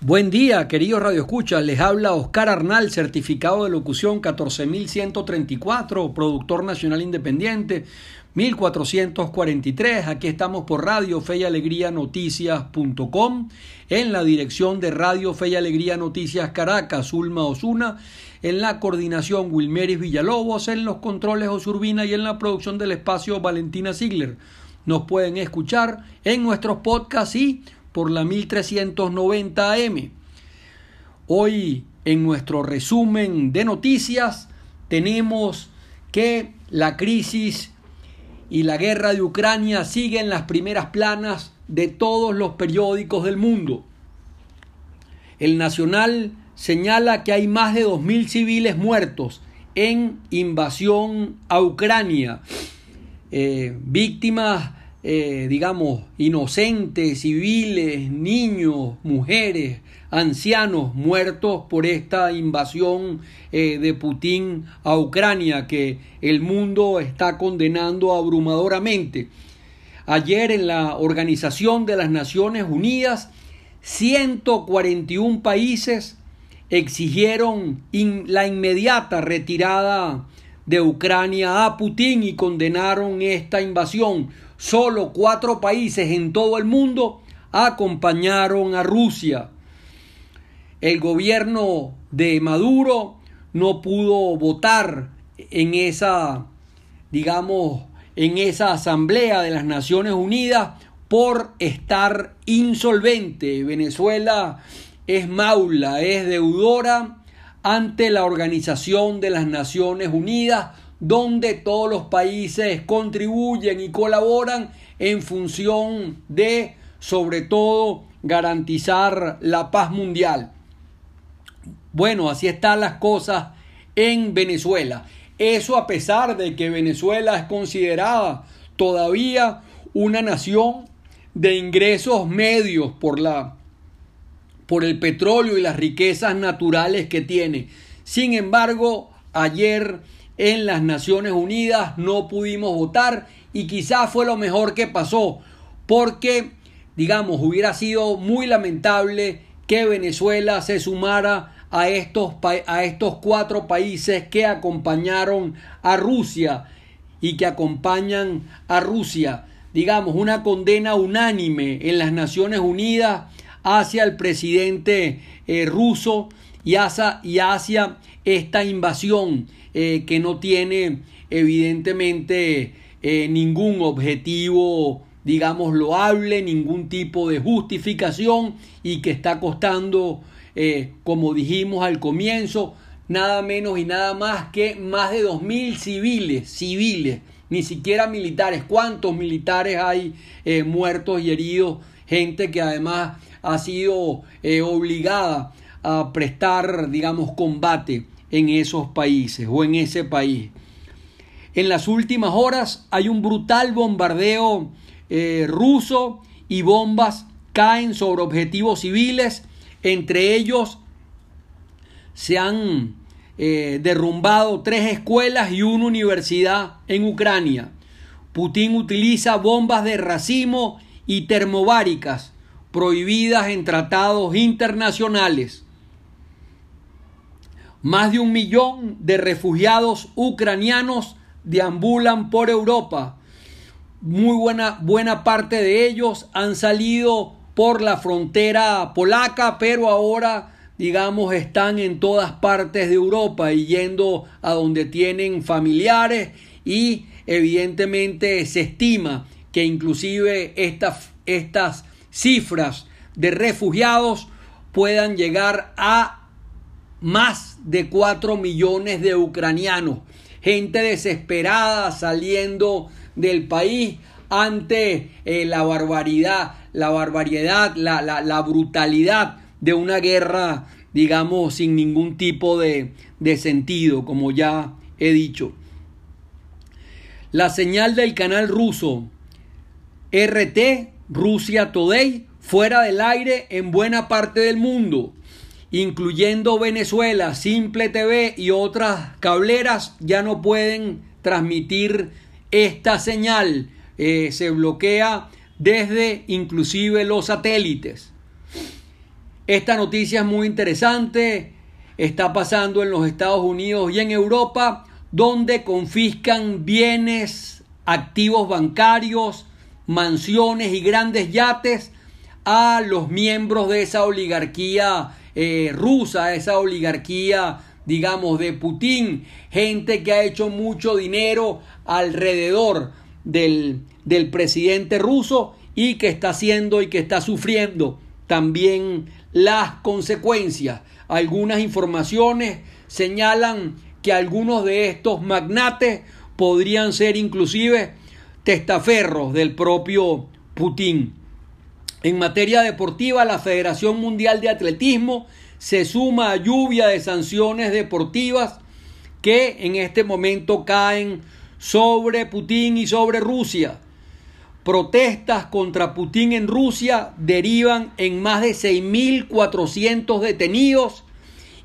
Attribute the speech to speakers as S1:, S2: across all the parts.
S1: Buen día, queridos radioescuchas. Les habla Oscar Arnal, certificado de locución 14134, productor nacional independiente 1443. Aquí estamos por Radio Fe y Alegría Noticias.com, en la dirección de Radio Fe y Alegría Noticias Caracas, Ulma Osuna, en la coordinación Wilmeris Villalobos, en los controles Osurbina y en la producción del espacio Valentina Ziegler. Nos pueden escuchar en nuestros podcasts y por la 1390 AM. Hoy en nuestro resumen de noticias tenemos que la crisis y la guerra de Ucrania siguen las primeras planas de todos los periódicos del mundo. El Nacional señala que hay más de 2.000 civiles muertos en invasión a Ucrania, eh, víctimas eh, digamos, inocentes, civiles, niños, mujeres, ancianos muertos por esta invasión eh, de Putin a Ucrania que el mundo está condenando abrumadoramente. Ayer en la Organización de las Naciones Unidas, 141 países exigieron la inmediata retirada de Ucrania a Putin y condenaron esta invasión solo cuatro países en todo el mundo acompañaron a Rusia. El gobierno de Maduro no pudo votar en esa, digamos, en esa asamblea de las Naciones Unidas por estar insolvente. Venezuela es maula, es deudora ante la Organización de las Naciones Unidas donde todos los países contribuyen y colaboran en función de, sobre todo, garantizar la paz mundial. Bueno, así están las cosas en Venezuela. Eso a pesar de que Venezuela es considerada todavía una nación de ingresos medios por la por el petróleo y las riquezas naturales que tiene. Sin embargo, ayer en las Naciones Unidas, no pudimos votar y quizás fue lo mejor que pasó, porque, digamos, hubiera sido muy lamentable que Venezuela se sumara a estos, a estos cuatro países que acompañaron a Rusia y que acompañan a Rusia. Digamos, una condena unánime en las Naciones Unidas hacia el presidente eh, ruso y hacia, esta invasión eh, que no tiene evidentemente eh, ningún objetivo digamos loable, ningún tipo de justificación y que está costando, eh, como dijimos al comienzo, nada menos y nada más que más de 2.000 civiles, civiles, ni siquiera militares. ¿Cuántos militares hay muertos y heridos? Gente que además ha sido obligada a prestar, digamos, combate en esos países o en ese país. En las últimas horas hay un brutal bombardeo eh, ruso y bombas caen sobre objetivos civiles, entre ellos se han eh, derrumbado tres escuelas y una universidad en Ucrania. Putin utiliza bombas de racimo y termobáricas prohibidas en tratados internacionales. Más de un millón de refugiados ucranianos deambulan por Europa. Muy buena, buena parte de ellos han salido por la frontera polaca, pero ahora, digamos, están en todas partes de Europa y yendo a donde tienen familiares y evidentemente se estima que inclusive estas, estas cifras de refugiados puedan llegar a más de 4 millones de ucranianos, gente desesperada saliendo del país ante eh, la barbaridad, la barbaridad, la, la, la, brutalidad de una guerra, digamos, sin ningún tipo de, de sentido, como ya he dicho. La señal del canal ruso RT, Rusia Today, fuera del aire en buena parte del mundo incluyendo Venezuela, Simple TV y otras cableras, ya no pueden transmitir esta señal. Eh, se bloquea desde inclusive los satélites. esta noticia es muy interesante, está pasando en los Estados Unidos y en Europa, donde confiscan bienes, activos bancarios, mansiones y grandes yates a los miembros de esa oligarquía eh, rusa, esa oligarquía, digamos, de Putin, gente que ha hecho mucho dinero alrededor del, del presidente ruso y que está haciendo y que está sufriendo también las consecuencias. Algunas informaciones señalan que algunos de estos magnates podrían ser inclusive testaferros del propio Putin. En materia deportiva, la Federación Mundial de Atletismo se suma a lluvia de sanciones deportivas que en este momento caen sobre Putin y sobre Rusia. Protestas contra Putin en Rusia derivan en más de 6.400 detenidos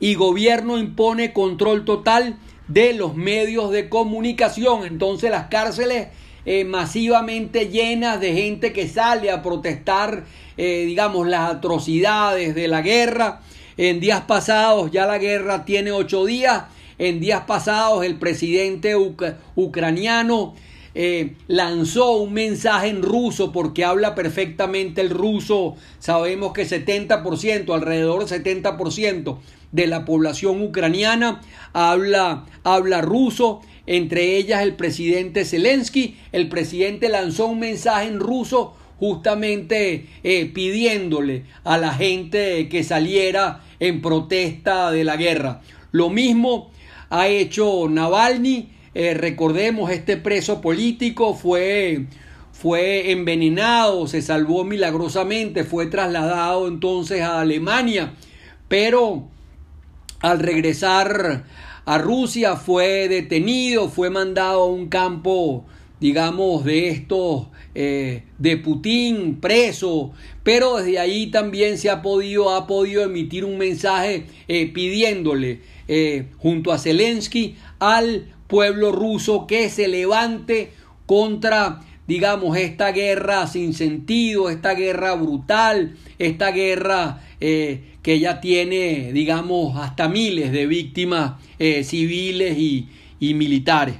S1: y gobierno impone control total de los medios de comunicación. Entonces las cárceles eh, masivamente llenas de gente que sale a protestar, eh, digamos, las atrocidades de la guerra. En días pasados ya la guerra tiene ocho días. En días pasados el presidente ucraniano eh, lanzó un mensaje en ruso porque habla perfectamente el ruso. Sabemos que 70%, alrededor del 70% de la población ucraniana habla, habla ruso entre ellas el presidente Zelensky. El presidente lanzó un mensaje en ruso justamente eh, pidiéndole a la gente que saliera en protesta de la guerra. Lo mismo ha hecho Navalny. Eh, recordemos, este preso político fue, fue envenenado, se salvó milagrosamente, fue trasladado entonces a Alemania, pero al regresar a Rusia, fue detenido, fue mandado a un campo, digamos, de estos eh, de Putin preso, pero desde ahí también se ha podido, ha podido emitir un mensaje eh, pidiéndole eh, junto a Zelensky al pueblo ruso que se levante contra digamos, esta guerra sin sentido, esta guerra brutal, esta guerra eh, que ya tiene, digamos, hasta miles de víctimas eh, civiles y, y militares.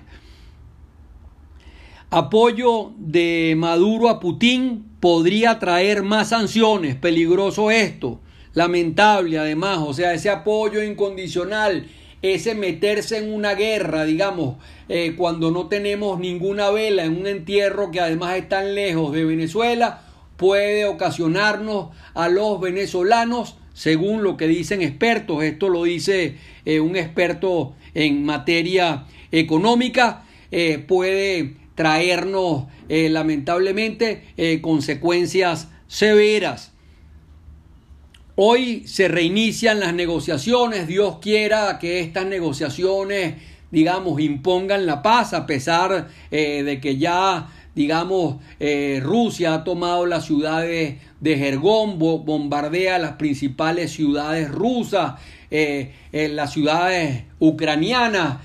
S1: Apoyo de Maduro a Putin podría traer más sanciones, peligroso esto, lamentable además, o sea, ese apoyo incondicional ese meterse en una guerra, digamos, eh, cuando no tenemos ninguna vela en un entierro que además están lejos de Venezuela, puede ocasionarnos a los venezolanos, según lo que dicen expertos, esto lo dice eh, un experto en materia económica, eh, puede traernos lamentablemente consecuencias severas. Hoy se reinician las negociaciones, Dios quiera que estas negociaciones, digamos, impongan la paz, a pesar eh, de que ya, digamos, eh, Rusia ha tomado las ciudades de Jergón, bombardea las principales ciudades rusas, eh, las ciudades ucranianas.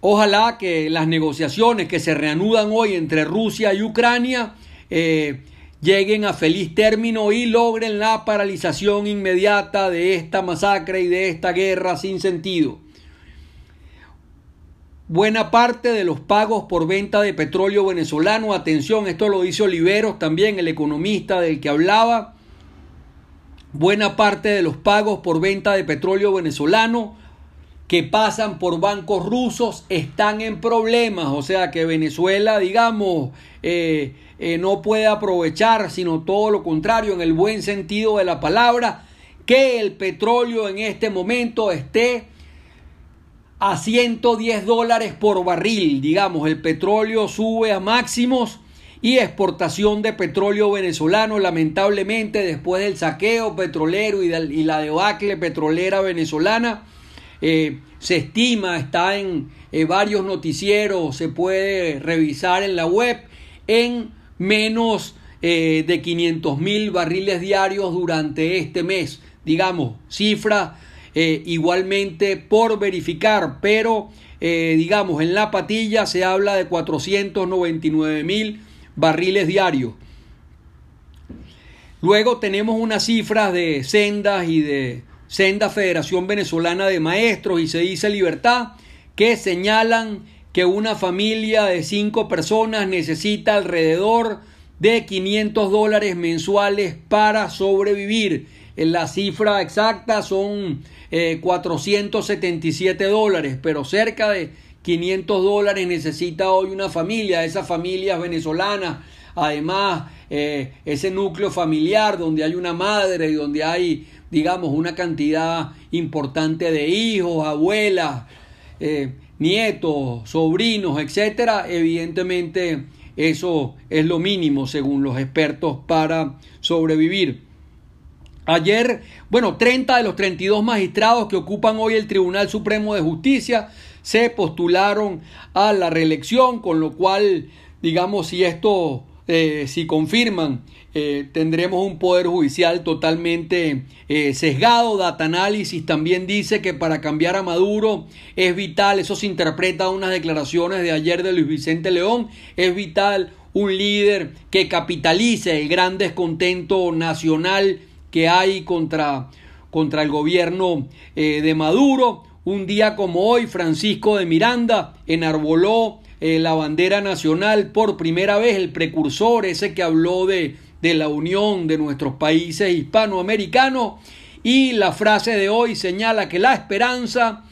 S1: ojalá que las negociaciones que se reanudan hoy entre Rusia y Ucrania lleguen a feliz término y logren la paralización inmediata de esta masacre y de esta guerra sin sentido. Buena parte de los pagos por venta de petróleo venezolano, atención, esto lo dice Oliveros también, el economista del que hablaba, buena parte de los pagos por venta de petróleo venezolano que pasan por bancos rusos están en problemas, o sea que Venezuela, digamos, eh, eh, no puede aprovechar, sino todo lo contrario, en el buen sentido de la palabra, que el petróleo en este momento esté a 110 dólares por barril, digamos, el petróleo sube a máximos y exportación de petróleo venezolano, lamentablemente, después del saqueo petrolero y, la debacle petrolera venezolana, eh, se estima, está en eh, varios noticieros, se puede revisar en la web, en menos eh, de 500 mil barriles diarios durante este mes. Digamos, cifra igualmente por verificar, pero digamos, en la patilla se habla de 499 mil barriles diarios. Luego tenemos unas cifras de Sendas y de Senda Federación Venezolana de Maestros y se dice Libertad que señalan que una familia de cinco personas necesita alrededor de 500 dólares mensuales para sobrevivir. La cifra exacta son 477 eh, dólares, pero cerca de 500 dólares necesita hoy una familia, esas familias venezolanas, además eh, ese núcleo familiar donde hay una madre y donde hay, digamos, una cantidad importante de hijos, abuelas, eh, nietos, sobrinos, etcétera, evidentemente eso es lo mínimo según los expertos para sobrevivir. Ayer, bueno, 30 de los 32 magistrados que ocupan hoy el Tribunal Supremo de Justicia se postularon a la reelección, con lo cual, digamos, si esto, eh, si confirman, eh, tendremos un poder judicial totalmente eh, sesgado. Data Análisis también dice que para cambiar a Maduro es vital, eso se interpreta unas declaraciones de ayer de Luis Vicente León, es vital un líder que capitalice el gran descontento nacional que hay contra, contra el gobierno de Maduro. Un día como hoy, Francisco de Miranda enarboló eh, la bandera nacional por primera vez, el precursor, ese que habló de, de la unión de nuestros países hispanoamericanos. Y la frase de hoy señala que la esperanza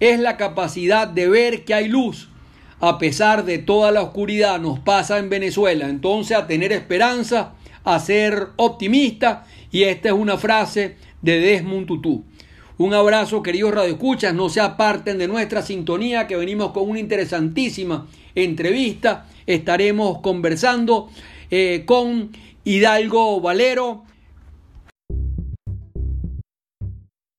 S1: es la capacidad de ver que hay luz a pesar de toda la oscuridad nos pasa en Venezuela. Entonces a tener esperanza, a ser optimista y esta es una frase de Desmond Tutu. Un abrazo, queridos radioescuchas. No se aparten de nuestra sintonía, que venimos con una interesantísima entrevista. Estaremos conversando eh, con Hidalgo Valero,